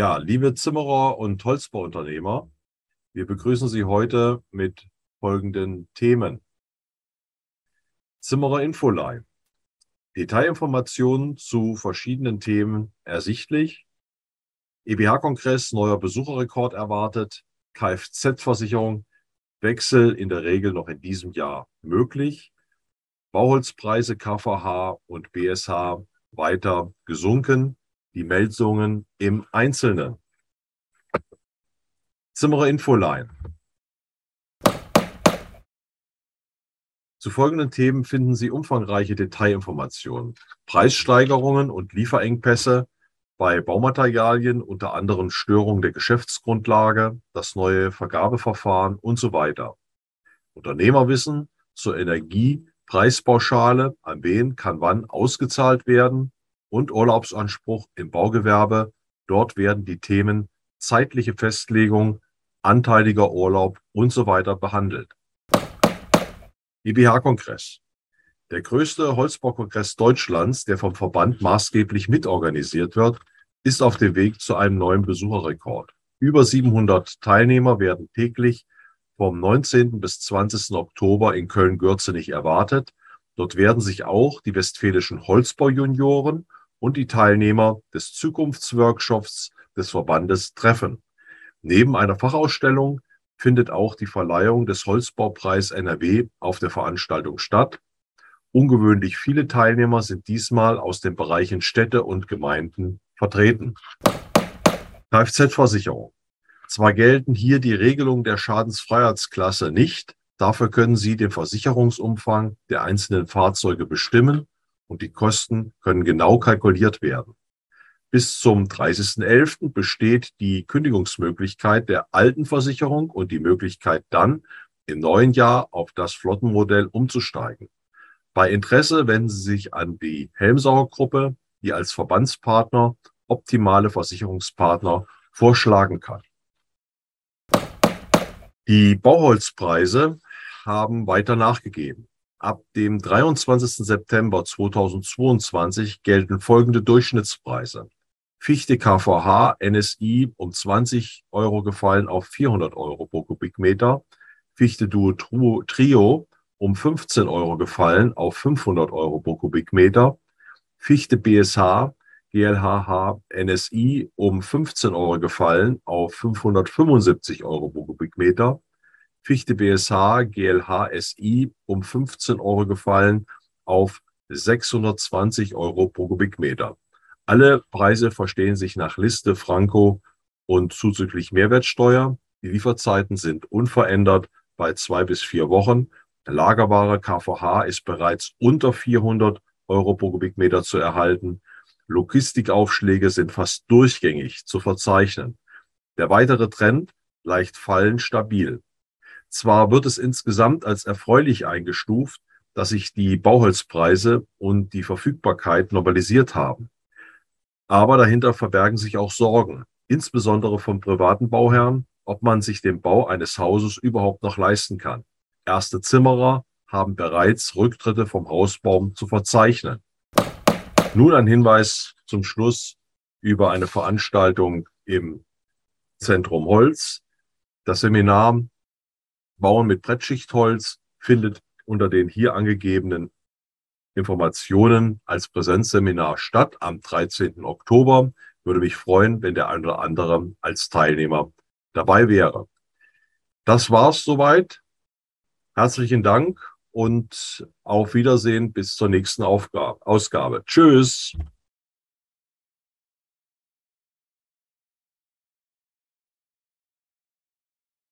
Ja, liebe Zimmerer und Holzbauunternehmer, wir begrüßen Sie heute mit folgenden Themen. Zimmerer Infoline. Detailinformationen zu verschiedenen Themen ersichtlich. EBH-Kongress, neuer Besucherrekord erwartet. Kfz-Versicherung, Wechsel in der Regel noch in diesem Jahr möglich. Bauholzpreise KVH und BSH weiter gesunken die Meldungen im Einzelnen. Zimmerer Infoline. Zu folgenden Themen finden Sie umfangreiche Detailinformationen. Preissteigerungen und Lieferengpässe bei Baumaterialien, unter anderem Störung der Geschäftsgrundlage, das neue Vergabeverfahren und so weiter. Unternehmerwissen zur Energiepreispauschale, an wen kann wann ausgezahlt werden, und Urlaubsanspruch im Baugewerbe. Dort werden die Themen zeitliche Festlegung, anteiliger Urlaub und so weiter behandelt. IBH-Kongress. Der größte Holzbaukongress Deutschlands, der vom Verband maßgeblich mitorganisiert wird, ist auf dem Weg zu einem neuen Besucherrekord. Über 700 Teilnehmer werden täglich vom 19. bis 20. Oktober in Köln-Gürzenich erwartet. Dort werden sich auch die westfälischen Holzbaujunioren und die Teilnehmer des Zukunftsworkshops des Verbandes treffen. Neben einer Fachausstellung findet auch die Verleihung des Holzbaupreis NRW auf der Veranstaltung statt. Ungewöhnlich viele Teilnehmer sind diesmal aus den Bereichen Städte und Gemeinden vertreten. Kfz-Versicherung. Zwar gelten hier die Regelungen der Schadensfreiheitsklasse nicht, dafür können Sie den Versicherungsumfang der einzelnen Fahrzeuge bestimmen und die Kosten können genau kalkuliert werden. Bis zum 30.11. besteht die Kündigungsmöglichkeit der alten Versicherung und die Möglichkeit dann im neuen Jahr auf das Flottenmodell umzusteigen. Bei Interesse wenden Sie sich an die Helmsauer-Gruppe, die als Verbandspartner optimale Versicherungspartner vorschlagen kann. Die Bauholzpreise haben weiter nachgegeben. Ab dem 23. September 2022 gelten folgende Durchschnittspreise. Fichte KVH NSI um 20 Euro gefallen auf 400 Euro pro Kubikmeter. Fichte Duo Trio um 15 Euro gefallen auf 500 Euro pro Kubikmeter. Fichte BSH GLHH NSI um 15 Euro gefallen auf 575 Euro pro Kubikmeter. Fichte BSH GLH SI um 15 Euro gefallen auf 620 Euro pro Kubikmeter. Alle Preise verstehen sich nach Liste Franco und zuzüglich Mehrwertsteuer. Die Lieferzeiten sind unverändert bei zwei bis vier Wochen. Lagerware KVH ist bereits unter 400 Euro pro Kubikmeter zu erhalten. Logistikaufschläge sind fast durchgängig zu verzeichnen. Der weitere Trend leicht fallend stabil. Zwar wird es insgesamt als erfreulich eingestuft, dass sich die Bauholzpreise und die Verfügbarkeit normalisiert haben. Aber dahinter verbergen sich auch Sorgen, insbesondere von privaten Bauherren, ob man sich den Bau eines Hauses überhaupt noch leisten kann. Erste Zimmerer haben bereits Rücktritte vom Hausbaum zu verzeichnen. Nun ein Hinweis zum Schluss über eine Veranstaltung im Zentrum Holz. Das Seminar Bauen mit Brettschichtholz findet unter den hier angegebenen Informationen als Präsenzseminar statt am 13. Oktober. Würde mich freuen, wenn der eine oder andere als Teilnehmer dabei wäre. Das war's soweit. Herzlichen Dank und auf Wiedersehen bis zur nächsten Aufgabe, Ausgabe. Tschüss.